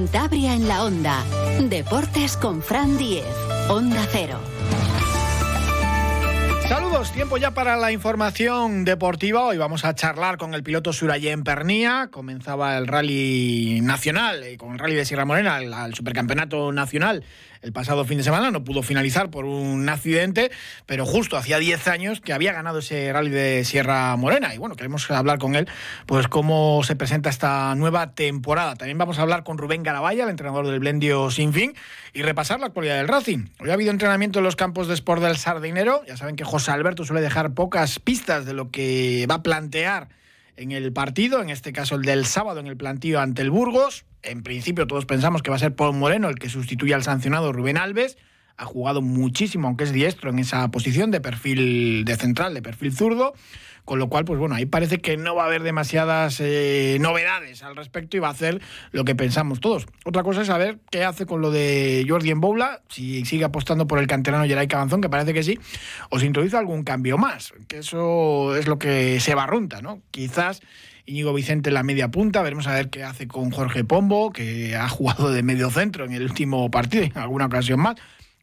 Cantabria en la Onda. Deportes con Fran Diez. Onda Cero. Saludos, tiempo ya para la información deportiva. Hoy vamos a charlar con el piloto Surayen Pernía. Comenzaba el rally nacional, eh, con el rally de Sierra Morena, el supercampeonato nacional el pasado fin de semana, no pudo finalizar por un accidente, pero justo hacía 10 años que había ganado ese rally de Sierra Morena. Y bueno, queremos hablar con él, pues cómo se presenta esta nueva temporada. También vamos a hablar con Rubén Garabaya, el entrenador del Blendio Sin Fin, y repasar la actualidad del Racing. Hoy ha habido entrenamiento en los campos de Sport del Sardinero. Ya saben que José Alberto suele dejar pocas pistas de lo que va a plantear en el partido, en este caso el del sábado en el plantío ante el Burgos. En principio todos pensamos que va a ser Paul Moreno el que sustituya al sancionado Rubén Alves. Ha jugado muchísimo, aunque es diestro, en esa posición de perfil de central, de perfil zurdo. Con lo cual, pues bueno, ahí parece que no va a haber demasiadas eh, novedades al respecto y va a hacer lo que pensamos todos. Otra cosa es saber qué hace con lo de Jordi Boula, si sigue apostando por el canterano Geray Cabanzón, que parece que sí, o si introduce algún cambio más, que eso es lo que se barrunta, ¿no? Quizás Íñigo Vicente en la media punta, veremos a ver qué hace con Jorge Pombo, que ha jugado de medio centro en el último partido, en alguna ocasión más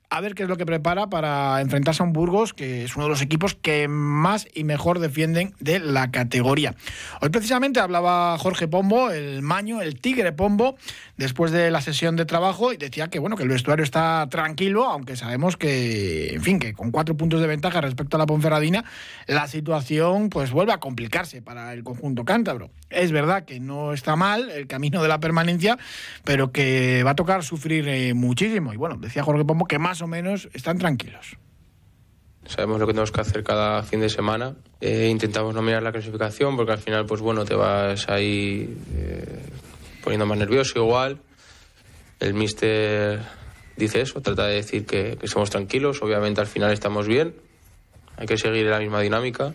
a ver qué es lo que prepara para enfrentarse a un Burgos, que es uno de los equipos que más y mejor defienden de la categoría. Hoy precisamente hablaba Jorge Pombo, el maño, el tigre Pombo, después de la sesión de trabajo y decía que bueno, que el vestuario está tranquilo, aunque sabemos que, en fin, que con cuatro puntos de ventaja respecto a la Ponferradina, la situación pues vuelve a complicarse para el conjunto cántabro. Es verdad que no está mal el camino de la permanencia, pero que va a tocar sufrir eh, muchísimo. Y bueno, decía Jorge Pombo que más o menos están tranquilos. Sabemos lo que tenemos que hacer cada fin de semana. Eh, intentamos no mirar la clasificación porque al final, pues bueno, te vas ahí eh, poniendo más nervioso igual. El míster dice eso, trata de decir que, que tranquilos. Obviamente al final estamos bien. Hay que seguir la misma dinámica.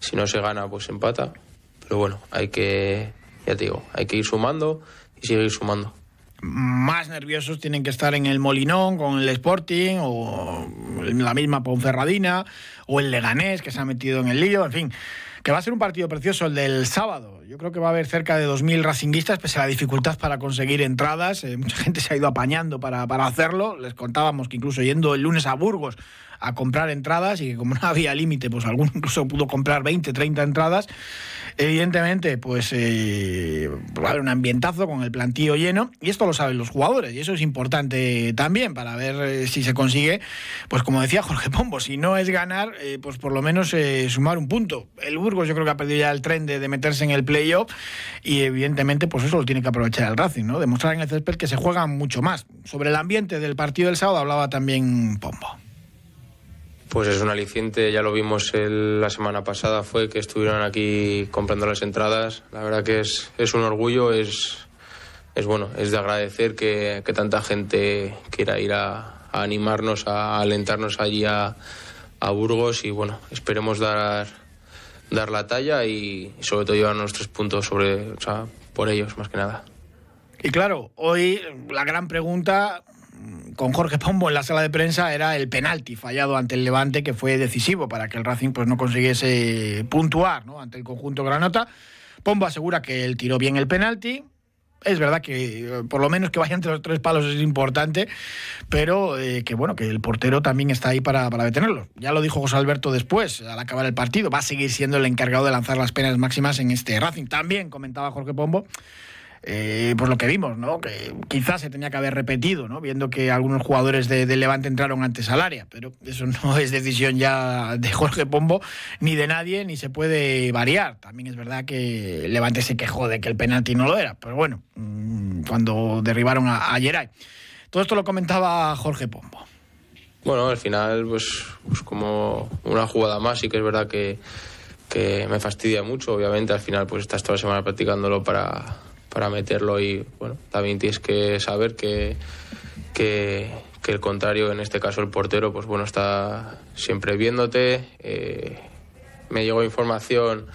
Si no se gana, pues empata. Pero bueno, hay que, ya te digo, hay que ir sumando y seguir sumando más nerviosos tienen que estar en el Molinón con el Sporting o en la misma Ponferradina o el Leganés que se ha metido en el lío, en fin. Que va a ser un partido precioso el del sábado. Yo creo que va a haber cerca de 2.000 racinguistas, pese a la dificultad para conseguir entradas. Eh, mucha gente se ha ido apañando para, para hacerlo. Les contábamos que incluso yendo el lunes a Burgos a comprar entradas y que como no había límite, pues alguno incluso pudo comprar 20, 30 entradas. Evidentemente, pues eh, va a haber un ambientazo con el plantío lleno y esto lo saben los jugadores y eso es importante también para ver eh, si se consigue, pues como decía Jorge Pombo, si no es ganar, eh, pues por lo menos sumar un punto. El Burgos yo creo que ha perdido ya el tren de, meterse en el playoff y evidentemente pues eso lo tiene que aprovechar el Racing, ¿no? Demostrar en el césped que se juega mucho más. Sobre el ambiente del partido del sábado hablaba también Pombo pues es un aliciente, ya lo vimos la semana pasada, fue que estuvieron aquí comprando las entradas. La verdad que es, es un orgullo, es, es bueno, es de agradecer que, tanta gente quiera ir a, animarnos, a alentarnos allí a, Burgos y bueno, esperemos dar, dar la talla y, sobre todo llevar nuestros puntos sobre, por ellos más que nada. Y claro, hoy la gran pregunta con Jorge Pombo en la sala de prensa era el penalti fallado ante el Levante que fue decisivo para que el Racing pues no consiguiese puntuar ante el conjunto Granota. Pombo asegura que él tiró bien el penalti. Es verdad que eh, por lo menos que vaya entre los tres palos es importante, pero eh, que bueno, que el portero también está ahí para detenerlo. Ya lo dijo José Alberto después, al acabar el partido, va a seguir siendo el encargado de lanzar las penas máximas en este Racing. También comentaba Jorge Pombo eh, pues lo que vimos, ¿no? Que quizás se tenía que haber repetido, ¿no? Viendo que algunos jugadores de, Levante entraron antes al área, pero eso no es decisión ya de Jorge Pombo ni de nadie, ni se puede variar. También es verdad que Levante se quejó de que el penalti no lo era, pero bueno, mm, cuando derribaron a, a Geray. Todo esto lo comentaba Jorge Pombo. Bueno, al final, pues, pues como una jugada más, y que es verdad que, que me fastidia mucho. Obviamente, al final, pues estás toda la semana practicándolo para, para meterlo y bueno, también tienes que saber que, que, el contrario, en este caso el portero, pues bueno, está siempre viéndote. Eh, me llegó información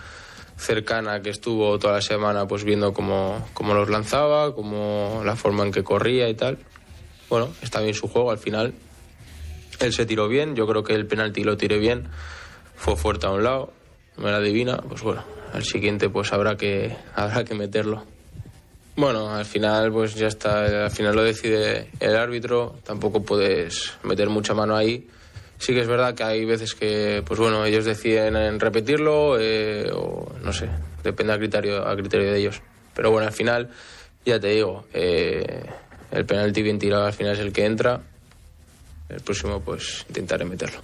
cercana que estuvo toda la semana pues viendo cómo, cómo los lanzaba, cómo la forma en que corría y tal. Bueno, está bien su juego al final. Él se tiró bien, yo creo que el penalti lo tiré bien, fue fuerte a un lado, me la adivina, pues bueno, al siguiente pues habrá que, habrá que meterlo. Bueno, al final pues ya está, al final lo decide el árbitro, tampoco puedes meter mucha mano ahí. Sí que es verdad que hay veces que, pues bueno, ellos deciden repetirlo eh, o no sé, depende a criterio, a criterio de ellos. Pero bueno, al final, ya te digo, eh, el penalti bien tirado al final es el que entra. El próximo pues intentaré meterlo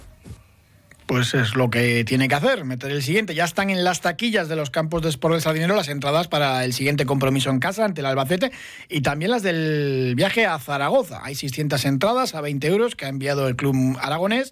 pues es lo que tiene que hacer, meter el siguiente. Ya están en las taquillas de los campos de Sport del Sardinero las entradas para el siguiente compromiso en casa ante el Albacete y también las del viaje a Zaragoza. Hay 600 entradas a 20 euros que ha enviado el club aragonés.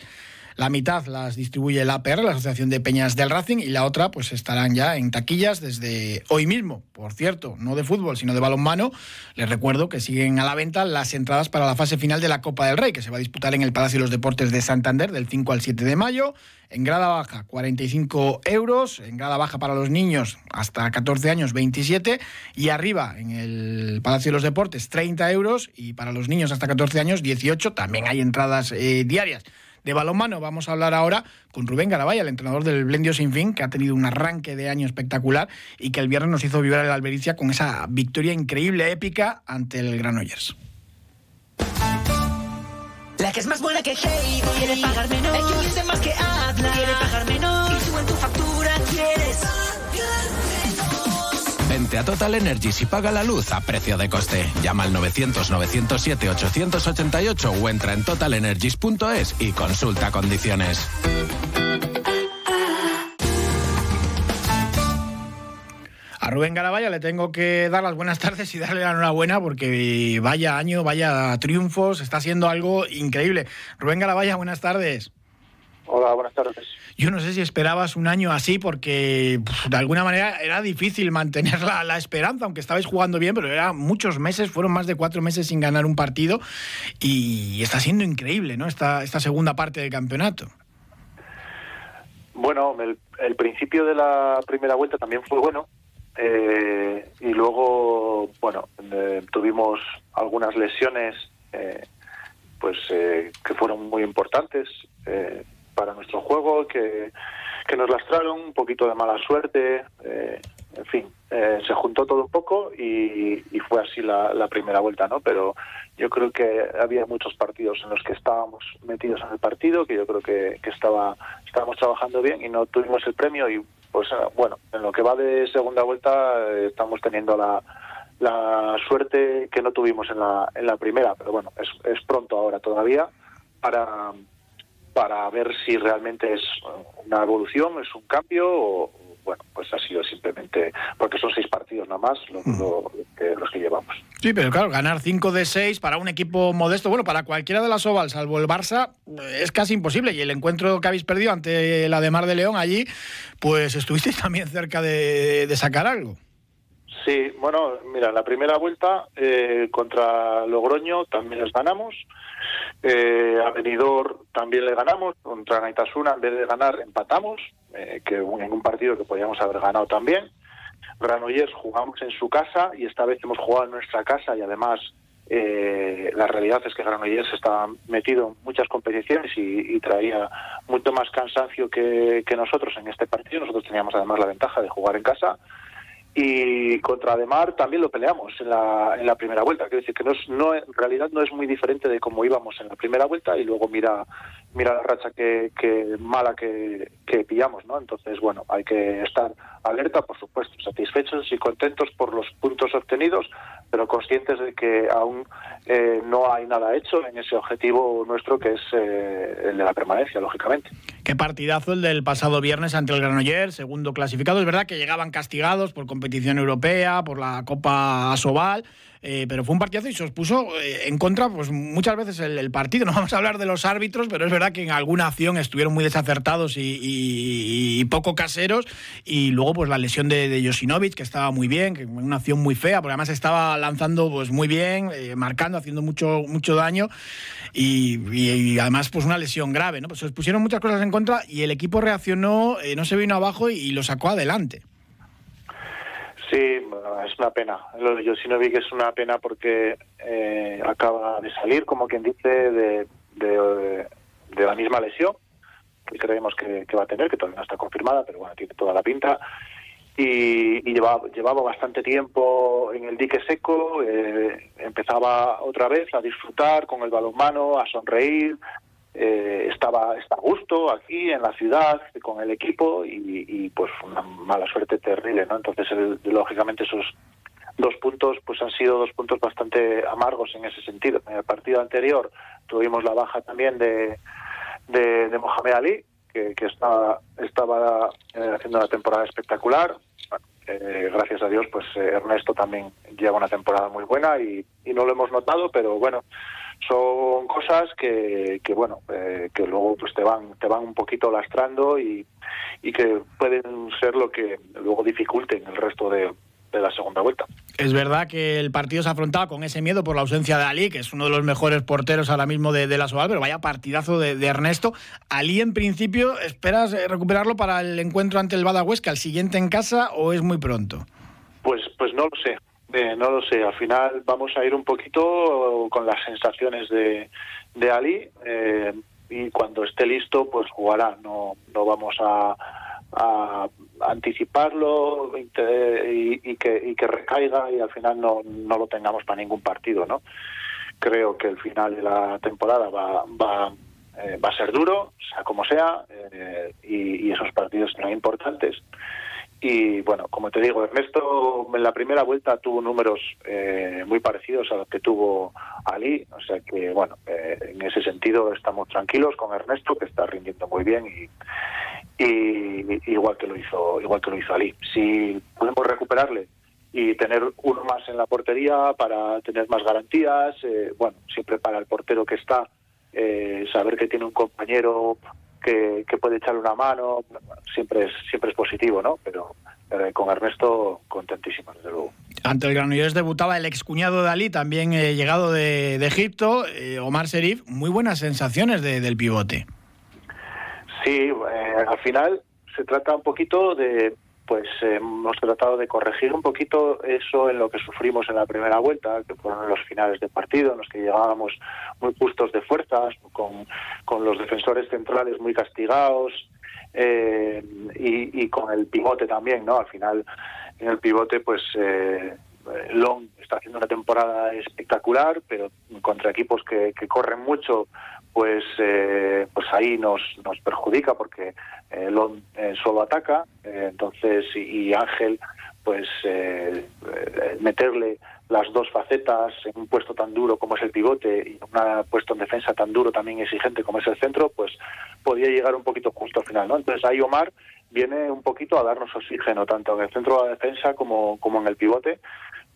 La mitad las distribuye la APR, la Asociación de Peñas del Racing, y la otra pues estarán ya en taquillas desde hoy mismo. Por cierto, no de fútbol, sino de balonmano. Les recuerdo que siguen a la venta las entradas para la fase final de la Copa del Rey, que se va a disputar en el Palacio de los Deportes de Santander del 5 al 7 de mayo. En grada baja, 45 euros. En grada baja para los niños hasta 14 años, 27. Y arriba, en el Palacio de los Deportes, 30 euros. Y para los niños hasta 14 años, 18. También hay entradas eh, diarias de balonmano. Vamos a hablar ahora con Rubén Garabaya, el entrenador del Blendio Sin Fin, que ha tenido un arranque de año espectacular y que el viernes nos hizo vibrar el Albericia con esa victoria increíble, épica ante el Granollers. La que es más buena que quiere pagar menos. Más que quiere pagar menos. Vente a Total Energies y paga la luz a precio de coste. Llama al 900-907-888 o entra en totalenergies.es y consulta condiciones. A Rubén Garabaya le tengo que dar las buenas tardes y darle la enhorabuena porque vaya año, vaya triunfos, está siendo algo increíble. Rubén Garabaya, buenas tardes. Hola, buenas tardes. Yo no sé si esperabas un año así porque de alguna manera era difícil mantener la, esperanza, aunque estabais jugando bien, pero era muchos meses, fueron más de cuatro meses sin ganar un partido y está siendo increíble, ¿no? Esta, esta segunda parte del campeonato. Bueno, el, principio de la primera vuelta también fue bueno eh, y luego, bueno, eh, tuvimos algunas lesiones eh, pues que fueron muy importantes para nuestro juego, que, que nos lastraron, un poquito de mala suerte, eh, en fin, eh, se juntó todo un poco y, fue así la, primera vuelta, ¿no? Pero yo creo que había muchos partidos en los que estábamos metidos en el partido, que yo creo que, que estaba estábamos trabajando bien y no tuvimos el premio y pues eh, bueno, en lo que va de segunda vuelta estamos teniendo la, la suerte que no tuvimos en la, en la primera, pero bueno, es, es pronto ahora todavía para para ver si realmente es una evolución, es un cambio o, bueno, pues ha sido simplemente porque son seis partidos nada más los que llevamos. Sí, pero claro, ganar cinco de seis para un equipo modesto, bueno, para cualquiera de las Oval, salvo el Barça, es casi imposible. Y el encuentro que habéis perdido ante la de Mar de León allí, pues estuvisteis también cerca de, sacar algo. Sí, bueno, mira, la primera vuelta eh, contra Logroño también les ganamos. Eh, a Benidorm también le ganamos, contra Naitasuna en vez de ganar empatamos, eh, que en un partido que podíamos haber ganado también. Granollers jugamos en su casa y esta vez hemos jugado en nuestra casa y además eh, la realidad es que Granollers estaba metido en muchas competiciones y, traía mucho más cansancio que, nosotros en este partido. Nosotros teníamos además la ventaja de jugar en casa y contra Ademar también lo peleamos en la, en la primera vuelta. Quiero decir que no, es, en realidad no es muy diferente de cómo íbamos en la primera vuelta y luego mira mira la racha que, que mala que, que pillamos, ¿no? Entonces, bueno, hay que estar alerta, por supuesto, satisfechos y contentos por los puntos obtenidos, pero conscientes de que aún eh, no hay nada hecho en ese objetivo nuestro que es eh, el de la permanencia, lógicamente. Qué partidazo el del pasado viernes ante el Granollers, segundo clasificado. Es verdad que llegaban castigados por competición europea, por la Copa Asobal, eh, pero fue un partidazo y se os puso eh, en contra pues muchas veces el, partido. No vamos a hablar de los árbitros, pero es verdad que en alguna acción estuvieron muy desacertados y, poco caseros. Y luego pues la lesión de, de Josinovic, que estaba muy bien, que una acción muy fea, porque además estaba lanzando pues muy bien, eh, marcando, haciendo mucho, mucho daño. Y, además pues una lesión grave. ¿no? Pues se os pusieron muchas cosas en contra y el equipo reaccionó, no se vino abajo y lo sacó adelante. Sí, es una pena. Lo de Josinovic es una pena porque eh, acaba de salir, como quien dice, de, de, la misma lesión que creemos que, va a tener, que todavía no está confirmada, pero bueno, tiene toda la pinta. Y, llevaba, llevaba bastante tiempo en el dique seco, eh, empezaba otra vez a disfrutar con el balonmano, a sonreír, eh, estaba está a gusto aquí en la ciudad con el equipo y, pues una mala suerte terrible, ¿no? Entonces, lógicamente esos dos puntos pues han sido dos puntos bastante amargos en ese sentido. En el partido anterior tuvimos la baja también de, de, Mohamed Ali, que, estaba, eh, haciendo una temporada espectacular. Eh, gracias a Dios, pues Ernesto también lleva una temporada muy buena y, y no lo hemos notado, pero bueno, son cosas que, que bueno eh, que luego pues te van te van un poquito lastrando y, y que pueden ser lo que luego dificulten el resto de, de la segunda vuelta. Es verdad que el partido se afrontaba con ese miedo por la ausencia de Ali, que es uno de los mejores porteros ahora mismo de, de la Soval, pero vaya partidazo de, de, Ernesto. Ali, en principio, ¿esperas eh, recuperarlo para el encuentro ante el que al siguiente en casa, o es muy pronto? Pues, pues no lo sé. Eh, no lo sé, al final vamos a ir un poquito con las sensaciones de, de Ali eh, y cuando esté listo pues jugará, no, no vamos a, anticiparlo y, que, y que recaiga y al final no, no lo tengamos para ningún partido, ¿no? Creo que el final de la temporada va, va, eh, va a ser duro, sea como sea, y, y, esos partidos serán importantes. Y bueno, como te digo, Ernesto en la primera vuelta tuvo números eh, muy parecidos a los que tuvo Ali, o sea que bueno, eh, en ese sentido estamos tranquilos con Ernesto que está rindiendo muy bien y, igual que lo hizo igual que lo hizo Ali. Si podemos recuperarle y tener uno más en la portería para tener más garantías, eh, bueno, siempre para el portero que está saber que tiene un compañero que, puede echarle una mano, siempre es, siempre es positivo, ¿no? Pero eh, con Ernesto contentísimo, desde luego. Ante el Granollers debutaba el excuñado de Ali, también eh, llegado de, Egipto, eh, Omar Serif. Muy buenas sensaciones del pivote. Sí, al final se trata un poquito de, pues hemos tratado de corregir un poquito eso en lo que sufrimos en la primera vuelta, que fueron los finales de partido, en los que llegábamos muy justos de fuerzas, con, con los defensores centrales muy castigados eh, y, con el pivote también, ¿no? Al final, en el pivote, pues eh, Long está haciendo una temporada espectacular, pero contra equipos que, que corren mucho, pues eh, pues ahí nos, nos perjudica porque eh, Lon eh, solo ataca, entonces y, Ángel pues meterle las dos facetas en un puesto tan duro como es el pivote y un puesto en defensa tan duro también exigente como es el centro, pues podía llegar un poquito justo al final, ¿no? Entonces ahí Omar viene un poquito a darnos oxígeno tanto en el centro de la defensa como, como en el pivote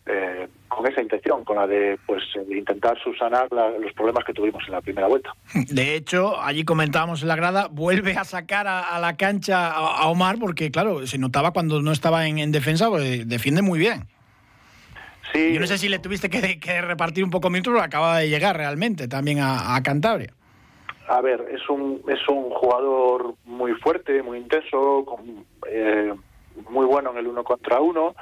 eh, con esa intención, con la de pues intentar subsanar los problemas que tuvimos en la primera vuelta. De hecho, allí comentábamos en la grada, vuelve a sacar a, la cancha a, Omar porque, claro, se notaba cuando no estaba en, defensa, pues defiende muy bien. Sí. Yo no sé si le tuviste que, repartir un poco minutos, pero acaba de llegar realmente también a, Cantabria. A ver, es un, es un jugador muy fuerte, muy intenso, eh, muy bueno en el uno contra uno.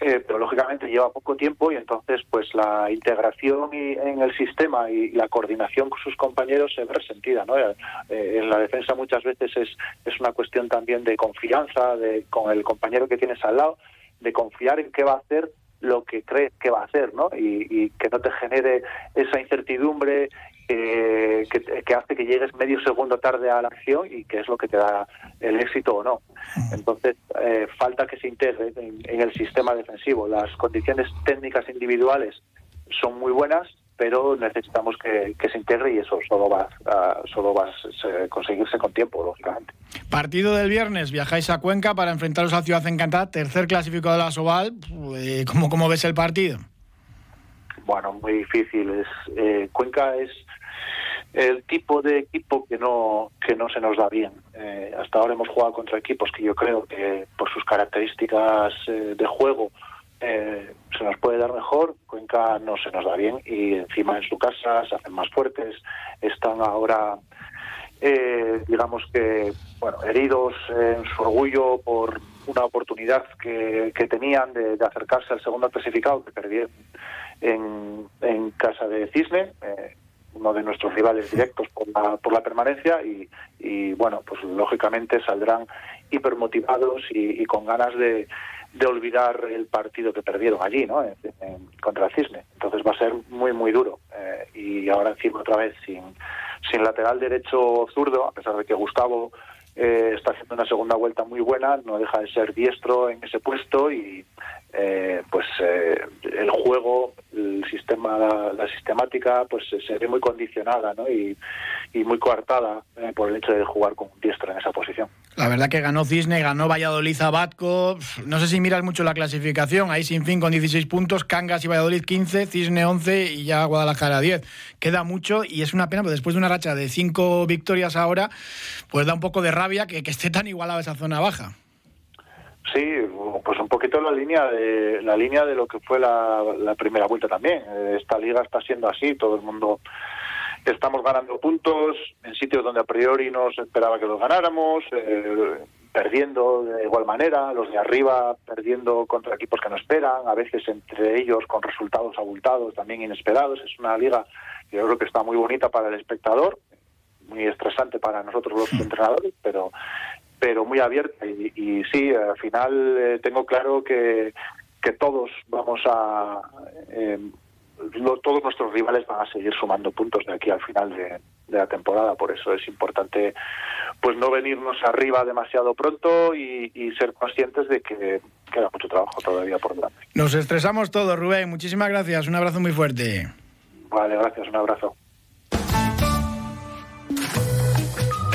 Eh, pero lógicamente lleva poco tiempo y entonces pues la integración y, en el sistema y la coordinación con sus compañeros se ve resentida. ¿no? Eh, en la defensa muchas veces es, es una cuestión también de confianza de, con el compañero que tienes al lado, de confiar en qué va a hacer lo que crees que va a hacer, ¿no? Y que no te genere esa incertidumbre que, que, hace que llegues medio segundo tarde a la acción y que es lo que te da el éxito o no. Entonces, eh, falta que se integre en, el sistema defensivo. Las condiciones técnicas individuales son muy buenas, pero necesitamos que, se integre y eso solo va, a, solo va a conseguirse con tiempo, lógicamente. Partido del viernes, viajáis a Cuenca para enfrentaros a Ciudad Encantada, tercer clasificado de la Soval. Eh, ¿Cómo, cómo ves el partido? Bueno, muy difícil. Es, eh, Cuenca es el tipo de equipo que no que no se nos da bien. Eh, hasta ahora hemos jugado contra equipos que yo creo que por sus características eh, de juego eh, se nos puede dar mejor. Cuenca no se nos da bien y encima en su casa se hacen más fuertes. Están ahora, digamos que, bueno, heridos en su orgullo por una oportunidad que, que tenían de, acercarse al segundo clasificado que perdieron en casa de Cisne uno de nuestros rivales directos por la, por la permanencia y, bueno, pues lógicamente saldrán hipermotivados y, y con ganas de, de olvidar el partido que perdieron allí, ¿no? contra el Cisne. Entonces va a ser muy, muy duro. Eh, y ahora encima otra vez sin, sin lateral derecho zurdo, a pesar de que Gustavo eh, está haciendo una segunda vuelta muy buena, no deja de ser diestro en ese puesto y eh, pues eh, el juego, el sistema, la, sistemática, pues se ve muy condicionada ¿no? y, y muy coartada por el hecho de jugar con un diestro en esa posición. La verdad que ganó Cisne, ganó Valladolid a Batco. No sé si miras mucho la clasificación. Ahí sin fin con 16 puntos, Cangas y Valladolid 15, Cisne 11 y ya Guadalajara 10. Queda mucho y es una pena, pero después de una racha de cinco victorias ahora, pues da un poco de rabia que, esté tan igualada esa zona baja. Sí, pues un poquito la línea de la línea de lo que fue la, primera vuelta también. Esta liga está siendo así, todo el mundo estamos ganando puntos en sitios donde a priori no se esperaba que los ganáramos, eh, perdiendo de igual manera, los de arriba perdiendo contra equipos que no esperan, a veces entre ellos con resultados abultados, también inesperados. Es una liga que yo creo que está muy bonita para el espectador, muy estresante para nosotros los entrenadores, pero pero muy abierta y, y sí, al final eh, tengo claro que, que todos vamos a eh, todos nuestros rivales van a seguir sumando puntos de aquí al final de, la temporada. Por eso es importante pues no venirnos arriba demasiado pronto y, y, ser conscientes de que queda mucho trabajo todavía por delante. Nos estresamos todos, Rubén. Muchísimas gracias. Un abrazo muy fuerte. Vale, gracias. Un abrazo.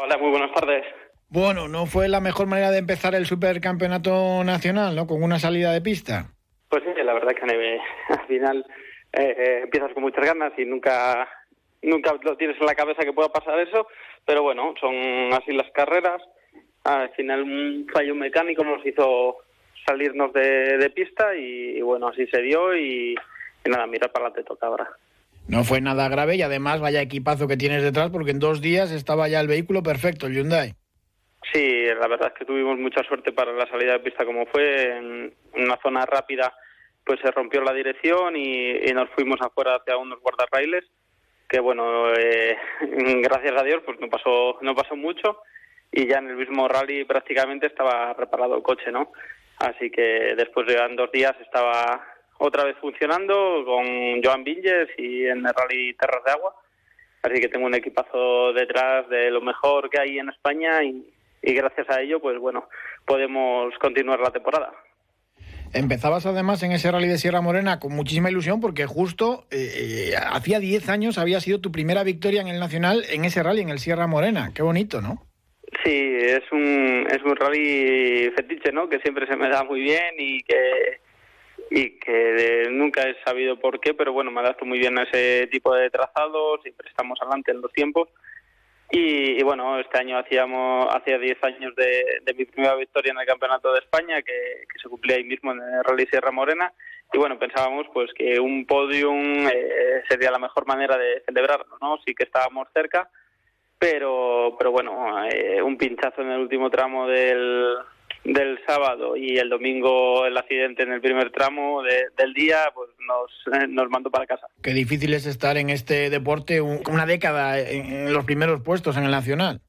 Hola, muy buenas tardes. Bueno, no fue la mejor manera de empezar el supercampeonato nacional, ¿no? Con una salida de pista. Pues sí, la verdad que al final eh, eh, empiezas con muchas ganas y nunca nunca lo tienes en la cabeza que pueda pasar eso, pero bueno, son así las carreras. Al final un fallo mecánico nos hizo salirnos de, pista y, bueno, así se dio y, nada, mira para la te toca ahora. No fue nada grave y además vaya equipazo que tienes detrás porque en dos días estaba ya el vehículo perfecto, el Hyundai. Sí, la verdad es que tuvimos mucha suerte para la salida de pista como fue. En una zona rápida pues se rompió la dirección y, nos fuimos afuera hacia unos guardarrailes que bueno, eh, gracias a Dios pues no pasó, no pasó mucho y ya en el mismo rally prácticamente estaba reparado el coche, ¿no? Así que después de dos días estaba otra vez funcionando con Joan Vinges y en el Rally Terras de Agua. Así que tengo un equipazo detrás de lo mejor que hay en España y, gracias a ello, pues bueno, podemos continuar la temporada. Empezabas además en ese rally de Sierra Morena con muchísima ilusión porque justo eh, eh, hacía 10 años había sido tu primera victoria en el Nacional en ese rally, en el Sierra Morena. Qué bonito, ¿no? Sí, es un, es un rally fetiche, ¿no? Que siempre se me da muy bien y que y que nunca he sabido por qué, pero bueno, me adapto muy bien a ese tipo de trazados, siempre estamos adelante en los tiempos. Y, bueno, este año hacíamos hacía 10 años de, mi primera victoria en el Campeonato de España, que, se cumplía ahí mismo en el Rally Sierra Morena. Y bueno, pensábamos pues que un podium eh, sería la mejor manera de celebrarlo, ¿no? Sí que estábamos cerca, pero, pero bueno, eh, un pinchazo en el último tramo del, del sábado y el domingo el accidente en el primer tramo del día, pues nos, nos mandó para casa. Qué difícil es estar en este deporte una década en los primeros puestos en el Nacional.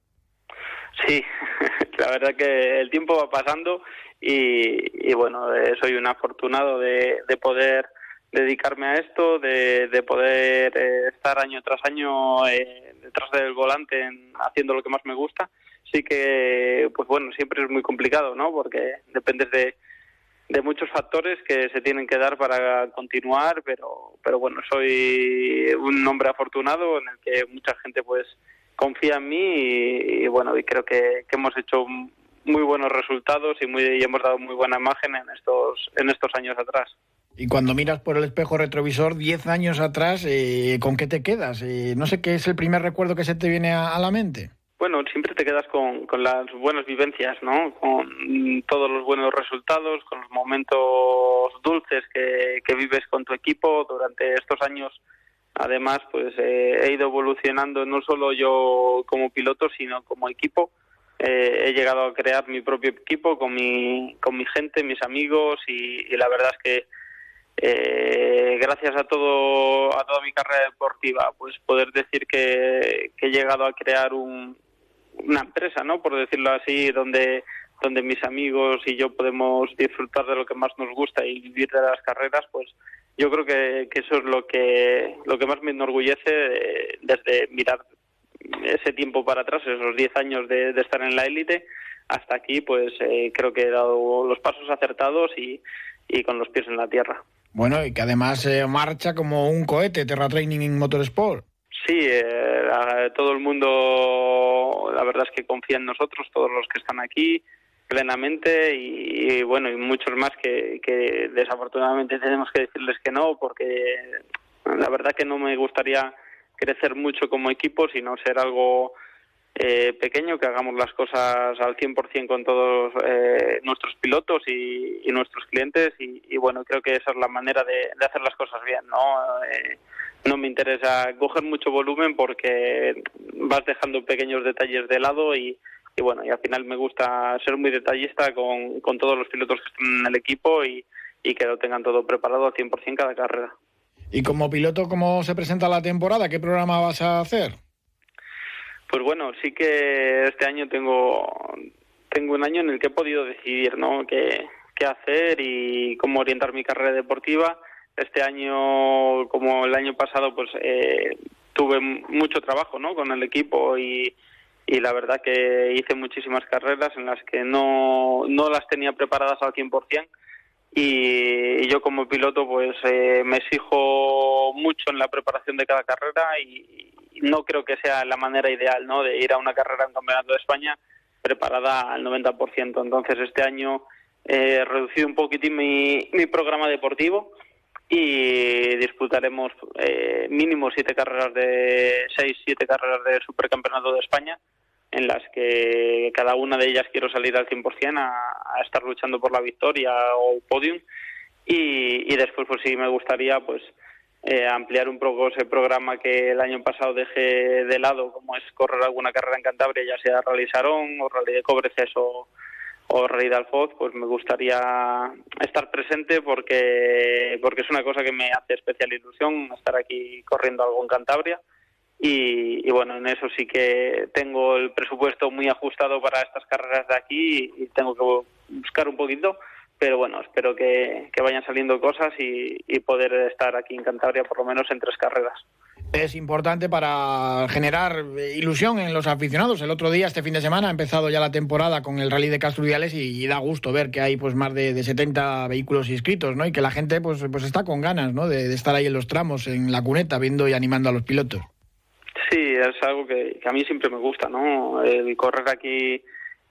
Sí, la verdad que el tiempo va pasando y, bueno, eh, soy un afortunado de, de poder dedicarme a esto, de, de poder eh, estar año tras año eh, detrás del volante haciendo lo que más me gusta sí que, pues bueno, siempre es muy complicado, ¿no? Porque dependes de, de muchos factores que se tienen que dar para continuar, pero, pero bueno, soy un hombre afortunado en el que mucha gente pues confía en mí y, bueno, y creo que, hemos hecho muy buenos resultados y, muy, y hemos dado muy buena imagen en estos, en estos años atrás. Y cuando miras por el espejo retrovisor 10 años atrás, eh, ¿con qué te quedas? Eh, no sé qué es el primer recuerdo que se te viene a la mente. Bueno, siempre te quedas con, con las buenas vivencias, ¿no? Con todos los buenos resultados, con los momentos dulces que, que vives con tu equipo durante estos años. Además, pues eh, he ido evolucionando no solo yo como piloto, sino como equipo. Eh, he llegado a crear mi propio equipo con mi, con mi gente, mis amigos y, la verdad es que eh, gracias a todo a toda mi carrera deportiva, pues poder decir que he llegado a crear un, una empresa, ¿no? Por decirlo así, donde donde mis amigos y yo podemos disfrutar de lo que más nos gusta y vivir de las carreras, pues yo creo que, que eso es lo que lo que más me enorgullece eh, desde mirar ese tiempo para atrás, esos 10 años de, estar en la élite, hasta aquí, pues eh, creo que he dado los pasos acertados y, y con los pies en la tierra. Bueno, y que además eh, marcha como un cohete, Terra Training Motorsport. Sí, eh, todo el mundo, la verdad es que confía en nosotros, todos los que están aquí, plenamente, y, y bueno, y muchos más que, que desafortunadamente tenemos que decirles que no, porque la verdad que no me gustaría crecer mucho como equipo, sino ser algo eh, pequeño, que hagamos las cosas al 100% con todos eh, nuestros pilotos y, y nuestros clientes y, y, bueno, creo que esa es la manera de, hacer las cosas bien, ¿no? Eh, no me interesa coger mucho volumen porque vas dejando pequeños detalles de lado y, y bueno, y al final me gusta ser muy detallista con, con todos los pilotos que están en el equipo y, y que lo tengan todo preparado al 100% cada carrera. ¿Y como piloto cómo se presenta la temporada? ¿Qué programa vas a hacer? Pues bueno, sí que este año tengo tengo un año en el que he podido decidir, ¿no? Qué, hacer y cómo orientar mi carrera deportiva. Este año, como el año pasado, pues eh, tuve mucho trabajo, ¿no? Con el equipo y, y la verdad que hice muchísimas carreras en las que no, no las tenía preparadas al 100% y, y yo como piloto pues eh, me exijo mucho en la preparación de cada carrera y, no creo que sea la manera ideal ¿no? de ir a una carrera en Campeonato de España preparada al 90%. Entonces este año he reducido un poquitín mi, mi programa deportivo y disputaremos eh, mínimo siete carreras de seis, siete carreras de Supercampeonato de España en las que cada una de ellas quiero salir al 100% a, a estar luchando por la victoria o podium y, y después pues sí me gustaría pues eh, ampliar un poco ese programa que el año pasado dejé de lado, como es correr alguna carrera en Cantabria, ya sea Rally Sarón o Rally de Cobreces o, o Rally de Alfoz, pues me gustaría estar presente porque, porque es una cosa que me hace especial ilusión estar aquí corriendo algo en Cantabria. Y, y, bueno, en eso sí que tengo el presupuesto muy ajustado para estas carreras de aquí y, y tengo que buscar un poquito pero bueno, espero que, que vayan saliendo cosas y, y, poder estar aquí en Cantabria por lo menos en tres carreras. Es importante para generar ilusión en los aficionados. El otro día, este fin de semana, ha empezado ya la temporada con el Rally de Castrudiales y, y da gusto ver que hay pues más de, de, 70 vehículos inscritos, ¿no? Y que la gente pues, pues está con ganas, ¿no? De, de, estar ahí en los tramos, en la cuneta, viendo y animando a los pilotos. Sí, es algo que, que a mí siempre me gusta, ¿no? El correr aquí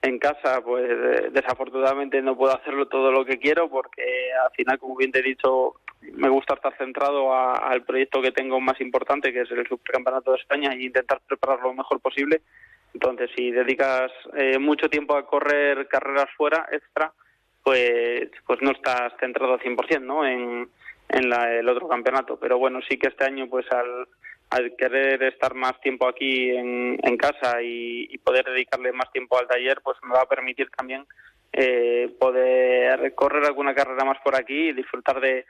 en casa, pues desafortunadamente no puedo hacerlo todo lo que quiero porque al final, como bien te he dicho, me gusta estar centrado al proyecto que tengo más importante, que es el Supercampeonato de España, e intentar prepararlo lo mejor posible. Entonces, si dedicas eh, mucho tiempo a correr carreras fuera, extra, pues, pues no estás centrado al 100% ¿no? en, en la, el otro campeonato. Pero bueno, sí que este año, pues al al querer estar más tiempo aquí en, casa y, poder dedicarle más tiempo al taller, pues me va a permitir también eh, poder correr alguna carrera más por aquí y disfrutar de,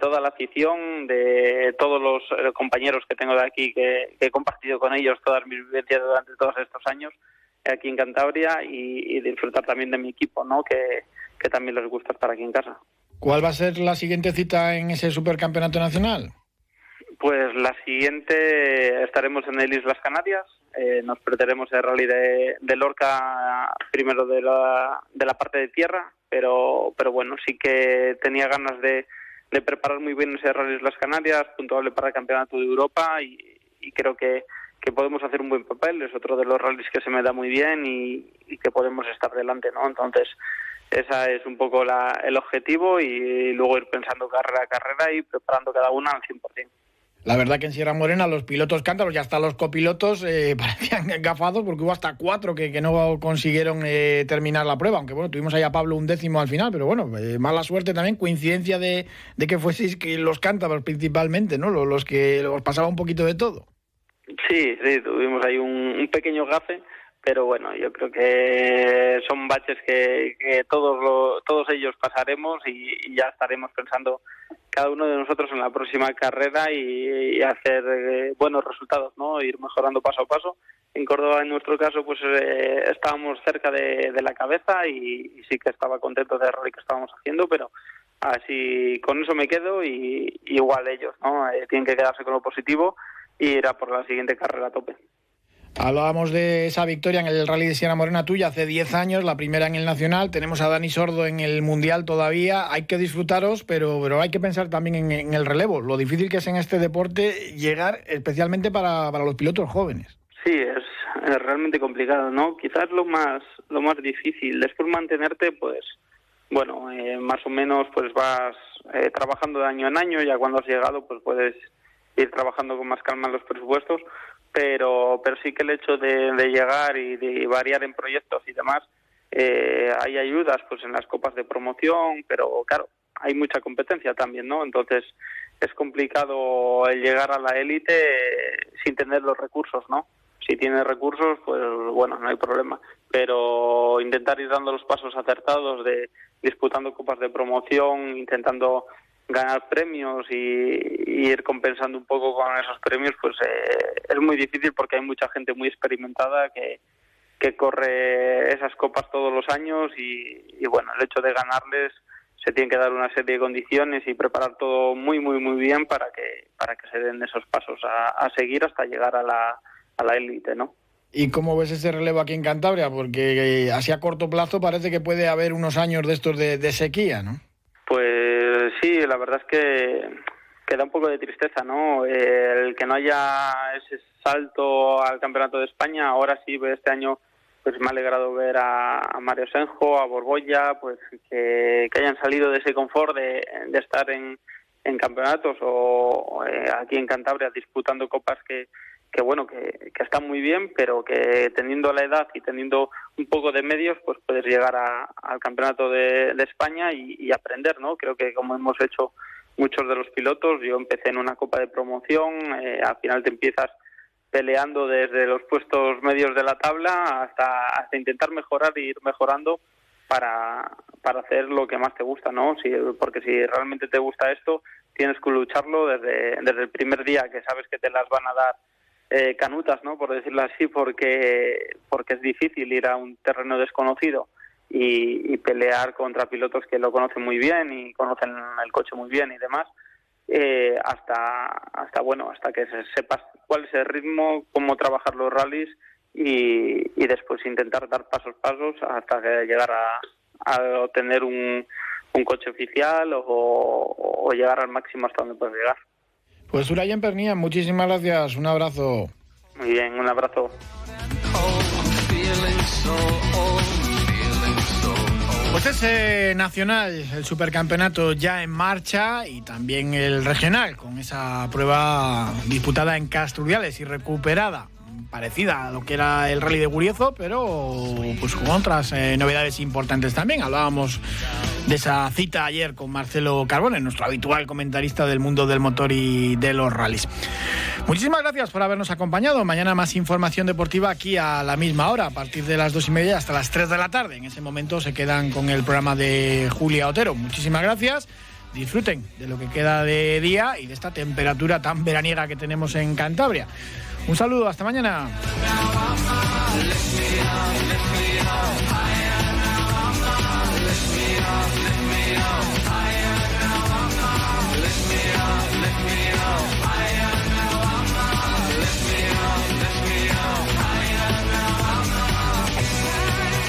toda la afición, de todos los eh, compañeros que tengo de aquí, que, he compartido con ellos todas mis vivencias durante todos estos años aquí en Cantabria y, y disfrutar también de mi equipo, ¿no? que, que también les gusta estar aquí en casa. ¿Cuál va a ser la siguiente cita en ese supercampeonato nacional? Pues la siguiente estaremos en el Islas Canarias. Eh, nos perderemos el rally de, Lorca primero de la, de la parte de tierra, pero, pero bueno, sí que tenía ganas de, preparar muy bien ese rally Islas Canarias, puntuable para el Campeonato de Europa y, y creo que, que podemos hacer un buen papel. Es otro de los rallies que se me da muy bien y, y que podemos estar delante, ¿no? Entonces, esa es un poco la, el objetivo y luego ir pensando carrera a carrera y preparando cada una al 100%. La verdad que en Sierra Morena los pilotos cántaros y hasta los copilotos eh, parecían gafados porque hubo hasta cuatro que, no consiguieron eh, terminar la prueba, aunque bueno, tuvimos ahí a Pablo un décimo al final, pero bueno, eh, mala suerte también, coincidencia de, que fueseis que los cántaros principalmente, ¿no? Los, que os pasaba un poquito de todo. Sí, sí, tuvimos ahí un, pequeño gafe, pero bueno, yo creo que son baches que, todos, todos ellos pasaremos y ya estaremos pensando cada uno de nosotros en la próxima carrera y, hacer eh, buenos resultados, ¿no? Ir mejorando paso a paso. En Córdoba, en nuestro caso, pues eh, estábamos cerca de, la cabeza y, sí que estaba contento del rally que estábamos haciendo, pero así con eso me quedo y, igual ellos, ¿no? Eh, tienen que quedarse con lo positivo y ir a por la siguiente carrera a tope. Hablábamos de esa victoria en el Rally de Sierra Morena tuya hace 10 años, la primera en el Nacional. Tenemos a Dani Sordo en el Mundial todavía. Hay que disfrutaros, pero, pero hay que pensar también en, el relevo. Lo difícil que es en este deporte llegar, especialmente para, para los pilotos jóvenes. Sí, es, realmente complicado, ¿no? Quizás lo más, lo más difícil. Después mantenerte, pues, bueno, eh, más o menos, pues vas eh, trabajando de año en año. Ya cuando has llegado, pues puedes ir trabajando con más calma en los presupuestos pero, pero sí que el hecho de, llegar y de variar en proyectos y demás, eh, hay ayudas pues en las copas de promoción, pero claro, hay mucha competencia también, ¿no? Entonces es complicado el llegar a la élite sin tener los recursos, ¿no? Si tienes recursos, pues bueno, no hay problema. Pero intentar ir dando los pasos acertados de disputando copas de promoción, intentando ganar premios y, ir compensando un poco con esos premios, pues eh, es muy difícil porque hay mucha gente muy experimentada que, que corre esas copas todos los años y, bueno, el hecho de ganarles se tiene que dar una serie de condiciones y preparar todo muy, muy, muy bien para que, para que se den esos pasos a, seguir hasta llegar a la, a la élite, ¿no? ¿Y cómo ves ese relevo aquí en Cantabria? Porque eh, así a corto plazo parece que puede haber unos años de estos de, de sequía, ¿no? Pues la verdad es que, queda un poco de tristeza, ¿no? El que no haya ese salto al Campeonato de España, ahora sí, este año pues me ha alegrado ver a, Mario Senjo, a Borbolla, pues que, hayan salido de ese confort de, estar en, campeonatos o, eh, aquí en Cantabria disputando copas que, que bueno, que, que están muy bien, pero que teniendo la edad y teniendo un poco de medios, pues puedes llegar al campeonato de, España y, aprender, ¿no? Creo que como hemos hecho muchos de los pilotos, yo empecé en una copa de promoción, eh, al final te empiezas peleando desde los puestos medios de la tabla hasta, hasta intentar mejorar e ir mejorando para, para hacer lo que más te gusta, ¿no? Si, porque si realmente te gusta esto, tienes que lucharlo desde, desde el primer día que sabes que te las van a dar eh, canutas, ¿no? Por decirlo así, porque, porque es difícil ir a un terreno desconocido y, pelear contra pilotos que lo conocen muy bien y conocen el coche muy bien y demás. Eh, hasta hasta bueno hasta que sepas cuál es el ritmo cómo trabajar los rallies y, después intentar dar pasos pasos hasta que llegar a, a obtener un, un coche oficial o, o llegar al máximo hasta donde puedes llegar. Pues Urayen Pernía, muchísimas gracias. Un abrazo. Muy bien, un abrazo. Pues ese nacional, el supercampeonato ya en marcha y también el regional, con esa prueba disputada en Castrudiales y recuperada parecida a lo que era el rally de Guriezo, pero pues con otras eh, novedades importantes también. Hablábamos de esa cita ayer con Marcelo Carbone, nuestro habitual comentarista del mundo del motor y de los rallies. Muchísimas gracias por habernos acompañado. Mañana más información deportiva aquí a la misma hora, a partir de las dos y media hasta las tres de la tarde. En ese momento se quedan con el programa de Julia Otero. Muchísimas gracias disfruten de lo que queda de día y de esta temperatura tan veraniega que tenemos en Cantabria. Un saludo, hasta mañana.